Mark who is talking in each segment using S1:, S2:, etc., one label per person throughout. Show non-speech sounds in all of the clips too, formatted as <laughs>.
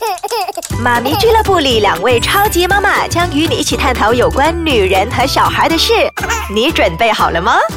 S1: <laughs> 妈咪俱乐部里，两位超级妈妈将与你一起探讨有关女人和小孩的事。<laughs> 你准备好了吗？<laughs>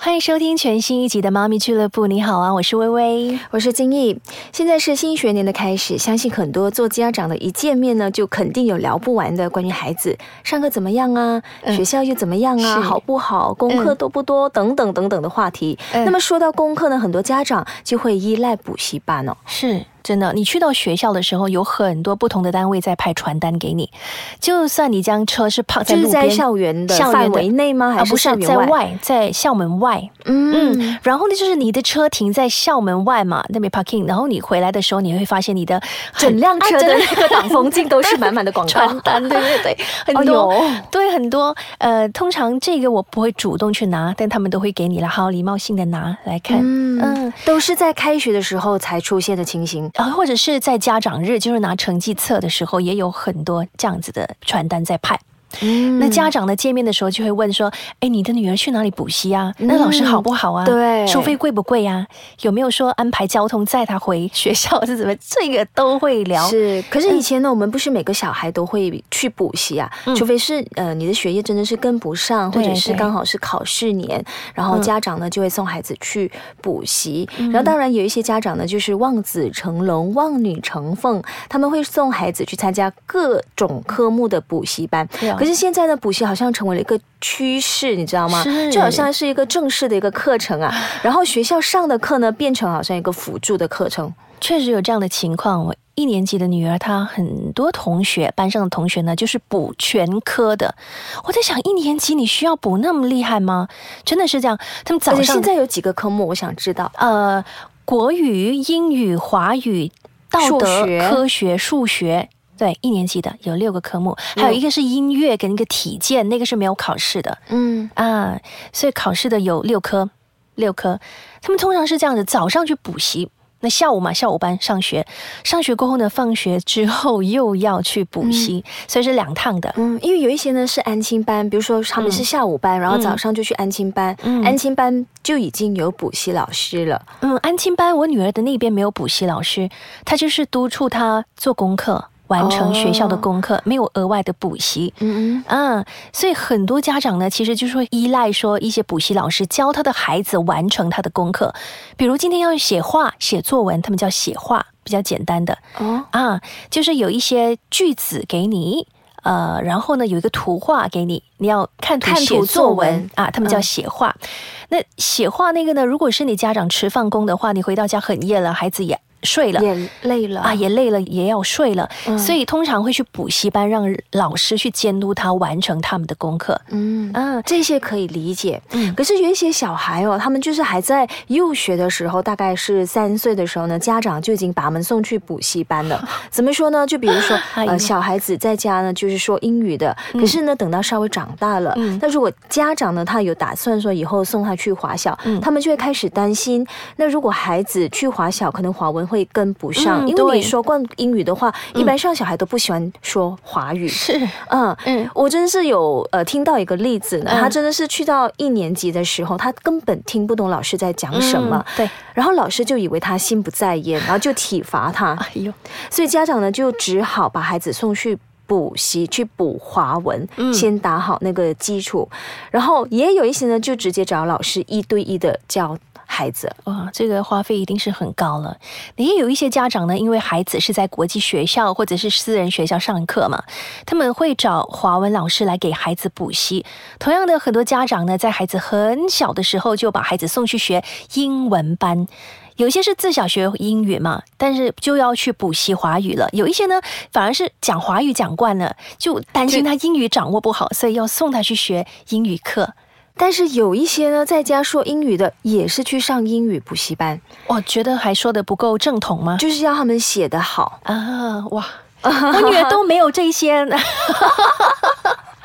S2: 欢迎收听全新一集的《妈咪俱乐部》。你好啊，我是微微，
S3: 我是金毅。现在是新学年的开始，相信很多做家长的一见面呢，就肯定有聊不完的关于孩子上课怎么样啊，学校又怎么样啊，好不好，功课多不多等等等等的话题。那么说到功课呢，很多家长就会依赖补习班哦。
S2: 是。真的，你去到学校的时候，有很多不同的单位在派传单给你。就算你将车是跑在路
S3: 边，校园的范围内吗？还是
S2: 在外？在校门外。嗯，然后呢，就是你的车停在校门外嘛，那边 parking。然后你回来的时候，你会发现你的
S3: 整辆车的那个挡风镜都是满满的广告 <laughs>
S2: 传单，对对对，<laughs> 很多，对很多。呃，通常这个我不会主动去拿，但他们都会给你了，好礼貌性的拿来看。
S3: 嗯，都是在开学的时候才出现的情形。
S2: 然后，或者是在家长日，就是拿成绩册的时候，也有很多这样子的传单在派。那家长呢见面的时候就会问说：“哎，你的女儿去哪里补习啊？那老师好不好啊？
S3: 对，
S2: 收费贵不贵呀？有没有说安排交通载她回学校是怎么？这个都会聊。
S3: 是，可是以前呢，我们不是每个小孩都会去补习啊，除非是呃你的学业真的是跟不上，或者是刚好是考试年，然后家长呢就会送孩子去补习。然后当然有一些家长呢就是望子成龙、望女成凤，他们会送孩子去参加各种科目的补习班。可是现在的补习好像成为了一个趋势，你知道吗？就好像是一个正式的一个课程啊。然后学校上的课呢，变成好像一个辅助的课程。
S2: 确实有这样的情况。我一年级的女儿，她很多同学班上的同学呢，就是补全科的。我在想，一年级你需要补那么厉害吗？真的是这样？他们早上
S3: 现在有几个科目？我想知道。
S2: 呃，国语、英语、华语、道德、科学、数学。对，一年级的有六个科目，还有一个是音乐跟一个体健，那个是没有考试的。嗯啊，所以考试的有六科，六科。他们通常是这样子，早上去补习，那下午嘛，下午班上学，上学过后呢，放学之后又要去补习，所以是两趟的。
S3: 嗯，因为有一些呢是安亲班，比如说他们是下午班，然后早上就去安亲班，安亲班就已经有补习老师了。
S2: 嗯，安亲班我女儿的那边没有补习老师，她就是督促她做功课。完成学校的功课，没有额外的补习。嗯嗯，啊，所以很多家长呢，其实就是会依赖说一些补习老师教他的孩子完成他的功课。比如今天要写画、写作文，他们叫写画，比较简单的。哦啊，就是有一些句子给你，呃，然后呢有一个图画给你，你要看图写作文啊，他们叫写画。那写画那个呢，如果是你家长迟放工的话，你回到家很夜了，孩子也。睡了
S3: 也累了
S2: 啊，也累了，也要睡了，所以通常会去补习班，让老师去监督他完成他们的功课。
S3: 嗯啊，这些可以理解。嗯，可是有一些小孩哦，他们就是还在幼学的时候，大概是三岁的时候呢，家长就已经把他们送去补习班了。<laughs> 怎么说呢？就比如说，<laughs> 呃，小孩子在家呢，就是说英语的，可是呢，等到稍微长大了，那如果家长呢，他有打算说以后送他去华小，他们就会开始担心。那如果孩子去华小，可能华文。会跟不上，因为你说惯英语的话，一般上小孩都不喜欢说华语。
S2: 是，嗯
S3: 嗯，我真是有呃听到一个例子呢，他真的是去到一年级的时候，他根本听不懂老师在讲什么。
S2: 对，
S3: 然后老师就以为他心不在焉，<laughs> 然后就体罚他。哎呦，所以家长呢就只好把孩子送去补习，去补华文，先打好那个基础。然后也有一些呢，就直接找老师一对一的教。孩子
S2: 哇，这个花费一定是很高了。也有一些家长呢，因为孩子是在国际学校或者是私人学校上课嘛，他们会找华文老师来给孩子补习。同样的，很多家长呢，在孩子很小的时候就把孩子送去学英文班。有些是自小学英语嘛，但是就要去补习华语了。有一些呢，反而是讲华语讲惯了，就担心他英语掌握不好，所以要送他去学英语课。
S3: 但是有一些呢，在家说英语的也是去上英语补习班。
S2: 我觉得还说的不够正统吗？
S3: 就是要他们写得好
S2: 啊！哇，<laughs> 我女儿都没有这些。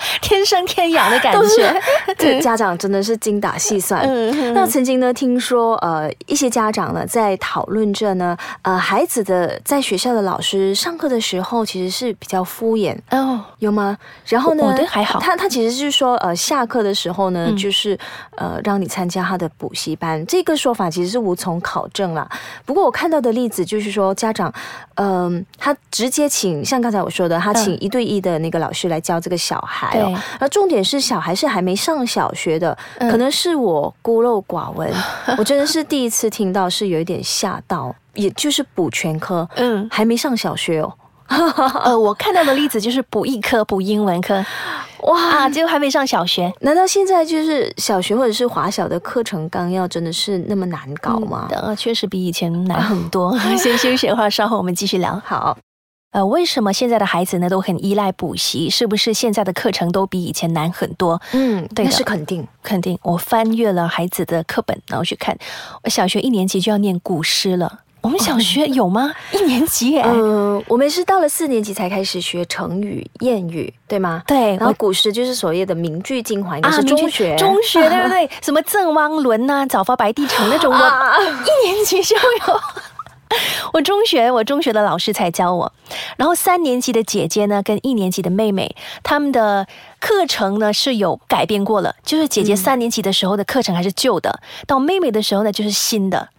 S2: <laughs> 天生天养的感觉。
S3: 这 <laughs> 家长真的是精打细算。嗯那曾经呢，听说呃，一些家长呢在讨论着呢，呃，孩子的在学校的老师上课的时候其实是比较敷衍哦，有吗？然后呢，
S2: 我的还好。
S3: 他他其实是说，呃，下课的时候呢，就是呃，让你参加他的补习班。这个说法其实是无从考证啦。不过我看到的例子就是说，家长，嗯，他直接请，像刚才我说的，他请一对一的那个老师来教这个小孩哦。而重点是小孩是还没上小学的，可能是我孤陋寡闻，<laughs> 我真的是第一次听到，是有一点吓到。也就是补全科，嗯，还没上小学哦。<laughs>
S2: 呃，我看到的例子就是补一科，补英文科。哇，结果还没上小学，
S3: 难道现在就是小学或者是华小的课程纲要真的是那么难搞吗？
S2: 呃，确实比以前难 <laughs> 很多。先休息一会儿，稍后我们继续聊。
S3: 好，
S2: 呃，为什么现在的孩子呢都很依赖补习？是不是现在的课程都比以前难很多？
S3: 嗯，对，那是肯定，
S2: 肯定。我翻阅了孩子的课本，然后去看，我小学一年级就要念古诗了。我们小学有吗？一年级？
S3: 嗯，我们是到了四年级才开始学成语、谚语，对吗？
S2: 对。
S3: 然后古诗就是所谓的名句精华，应该是中学，
S2: 中学对不对？<laughs> 什么赠汪伦呐、早发白帝城那种，我一年级就有。<laughs> 我中学，我中学的老师才教我。然后三年级的姐姐呢，跟一年级的妹妹，他们的课程呢是有改变过了，就是姐姐三年级的时候的课程还是旧的，到妹妹的时候呢就是新的。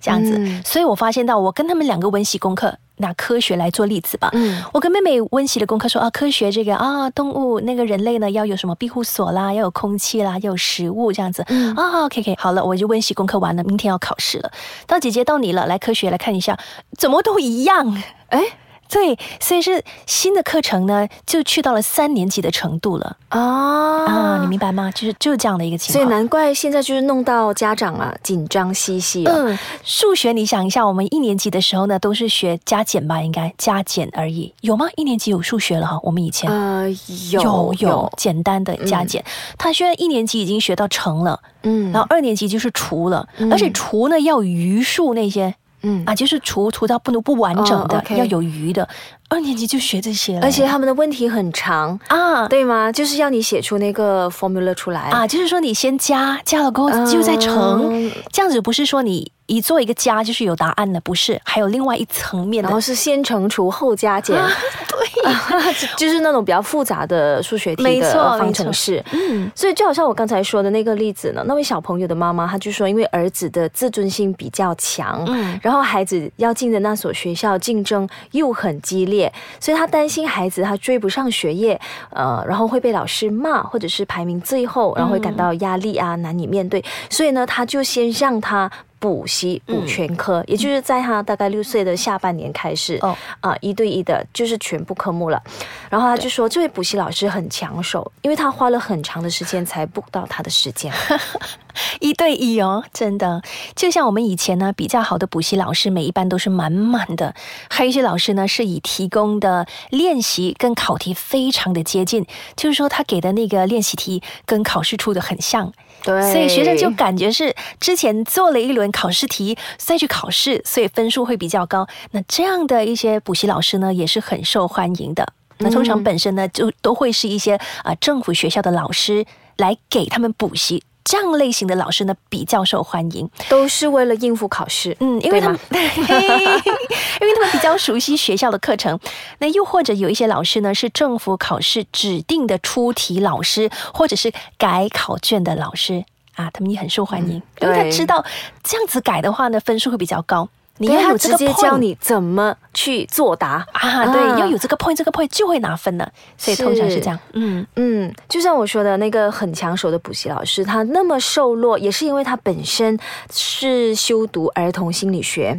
S2: 这样子，所以我发现到我跟他们两个温习功课，拿科学来做例子吧。嗯，我跟妹妹温习的功课说啊，科学这个啊，动物那个人类呢要有什么庇护所啦，要有空气啦，要有食物这样子。嗯啊，OK OK，好了，我就温习功课完了，明天要考试了。到姐姐到你了，来科学来看一下，怎么都一样？哎。对，所以是新的课程呢，就去到了三年级的程度了啊啊！你明白吗？就是就是这样的一个情
S3: 况，所以难怪现在就是弄到家长啊紧张兮兮了。嗯，
S2: 数学你想一下，我们一年级的时候呢，都是学加减吧，应该加减而已，有吗？一年级有数学了哈，我们以前呃有有简单的加减，他现在一年级已经学到乘了，嗯，然后二年级就是除了，而且除呢要余数那些。嗯啊，就是除除到不能不完整的，要有余的。二年级就学这些，
S3: 而且他们的问题很长啊，对吗？就是要你写出那个 formula 出来
S2: 啊，就是说你先加，加了过后就再乘，这样子不是说你。一做一个加就是有答案的，不是？还有另外一层面的，
S3: 然后是先乘除后加减，<laughs>
S2: 对，<laughs>
S3: 就是那种比较复杂的数学题的方程式。嗯，所以就好像我刚才说的那个例子呢，那位小朋友的妈妈，她就说，因为儿子的自尊心比较强，嗯，然后孩子要进的那所学校竞争又很激烈，所以他担心孩子他追不上学业，呃，然后会被老师骂，或者是排名最后，然后会感到压力啊，难以面对，所以呢，他就先让他。补习补全科，也就是在他大概六岁的下半年开始，哦啊，一对一的，就是全部科目了。然后他就说，这位补习老师很抢手，因为他花了很长的时间才补到他的时间。<laughs>
S2: 一对一哦，真的，就像我们以前呢，比较好的补习老师，每一班都是满满的。还有一些老师呢，是以提供的练习跟考题非常的接近，就是说他给的那个练习题跟考试出的很像。
S3: 对，
S2: 所以学生就感觉是之前做了一轮考试题，再去考试，所以分数会比较高。那这样的一些补习老师呢，也是很受欢迎的。那通常本身呢，就都会是一些啊政府学校的老师来给他们补习。这样类型的老师呢，比较受欢迎，
S3: 都是为了应付考试。嗯，
S2: 因为他们，<laughs> 因为他们比较熟悉学校的课程。那又或者有一些老师呢，是政府考试指定的出题老师，或者是改考卷的老师啊，他们也很受欢迎，因为他知道这样子改的话呢，分数会比较高。
S3: 你要有直接教你怎么去作答
S2: 啊？对，要有这个 point，这个 point 就会拿分的，所以通常是这样。
S3: 嗯嗯，就像我说的那个很抢手的补习老师，他那么瘦弱，也是因为他本身是修读儿童心理学，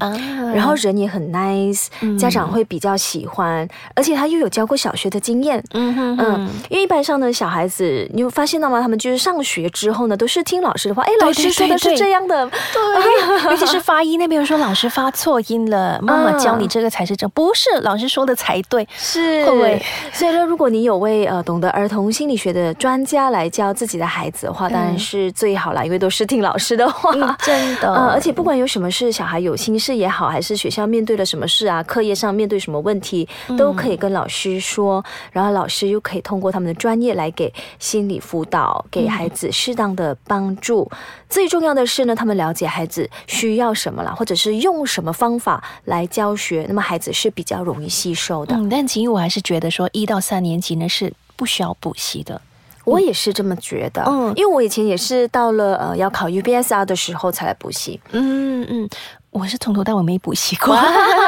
S3: 然后人也很 nice，家长会比较喜欢，而且他又有教过小学的经验。嗯哼嗯，因为一般上的小孩子，你有发现到吗？他们就是上学之后呢，都是听老师的话。哎，老师说的是这样的，
S2: 对，尤其是发音那边说老师发。发错音了，妈妈教你这个才是正，不是老师说的才对，
S3: 是。
S2: 会不会？
S3: 所以说，如果你有位呃懂得儿童心理学的专家来教自己的孩子的话，当然是最好了，因为都是听老师的话，
S2: 真的。<laughs>
S3: 呃，而且不管有什么事，小孩有心事也好，还是学校面对了什么事啊，课业上面对什么问题，都可以跟老师说，然后老师又可以通过他们的专业来给心理辅导，给孩子适当的帮助。最重要的是呢，他们了解孩子需要什么了，或者是用什么方法来教学，那么孩子是比较容易吸收的。
S2: 嗯，但其实我还是觉得说，一到三年级呢是不需要补习的。
S3: 我也是这么觉得，嗯，因为我以前也是到了呃要考 UBSR 的时候才来补习。嗯
S2: 嗯，我是从头到尾没补习过，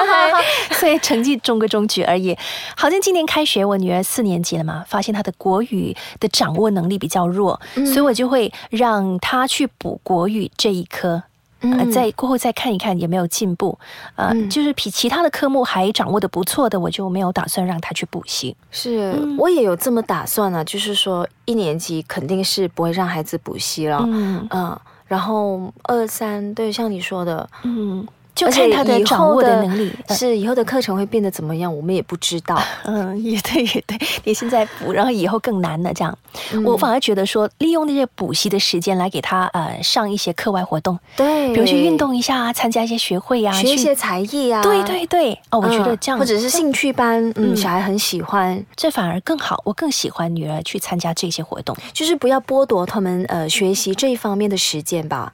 S2: <laughs> 所以成绩中规中矩而已。好像今年开学，我女儿四年级了嘛，发现她的国语的掌握能力比较弱，所以我就会让她去补国语这一科。嗯，再过后再看一看有没有进步，呃，就是比其他的科目还掌握的不错的，我就没有打算让他去补习。
S3: 是，我也有这么打算呢，就是说一年级肯定是不会让孩子补习了，嗯嗯，然后二三，对，像你说的，嗯。
S2: 就看他的掌握的能力，
S3: 是以后的课程会变得怎么样，我们也不知道。<laughs>
S2: 嗯，也对，也对。你现在补，然后以后更难了。这样，我反而觉得说，利用那些补习的时间来给他呃上一些课外活动，
S3: 对，
S2: 比如去运动一下啊，参加一些学会啊，
S3: 学一些才艺啊。
S2: 对对对，哦，我觉得这样，
S3: 或者是兴趣班，嗯，小孩很喜欢，
S2: 这反而更好。我更喜欢女儿去参加这些活动，
S3: 就是不要剥夺他们呃学习这一方面的时间吧。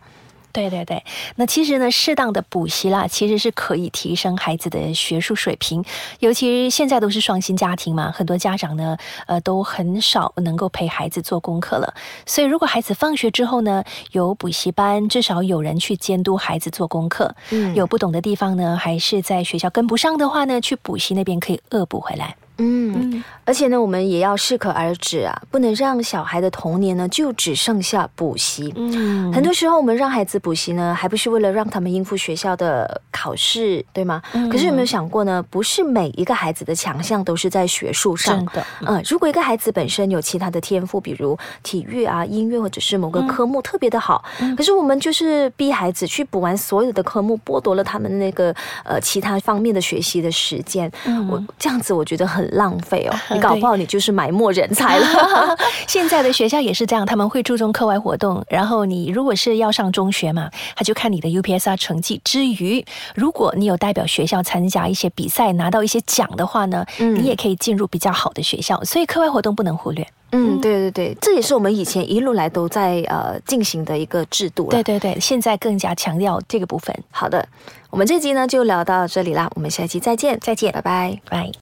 S2: 对对对，那其实呢，适当的补习啦，其实是可以提升孩子的学术水平。尤其现在都是双薪家庭嘛，很多家长呢，呃，都很少能够陪孩子做功课了。所以，如果孩子放学之后呢，有补习班，至少有人去监督孩子做功课。嗯，有不懂的地方呢，还是在学校跟不上的话呢，去补习那边可以恶补回来。
S3: 嗯，而且呢，我们也要适可而止啊，不能让小孩的童年呢就只剩下补习。嗯，很多时候我们让孩子补习呢，还不是为了让他们应付学校的考试，对吗？可是有没有想过呢？不是每一个孩子的强项都是在学术上
S2: 的。
S3: 嗯，如果一个孩子本身有其他的天赋，比如体育啊、音乐或者是某个科目特别的好，可是我们就是逼孩子去补完所有的科目，剥夺了他们那个呃其他方面的学习的时间。我这样子，我觉得很。浪费哦，你搞不好你就是埋没人才了。<laughs> <laughs>
S2: 现在的学校也是这样，他们会注重课外活动。然后你如果是要上中学嘛，他就看你的 UPSR 成绩。之余，如果你有代表学校参加一些比赛，拿到一些奖的话呢，你也可以进入比较好的学校。所以课外活动不能忽略。
S3: 嗯，对对对，这也是我们以前一路来都在呃进行的一个制度。
S2: 对对对，现在更加强调这个部分。
S3: 好的，我们这集呢就聊到这里啦，我们下期再见，
S2: 再见，
S3: 拜拜，
S2: 拜。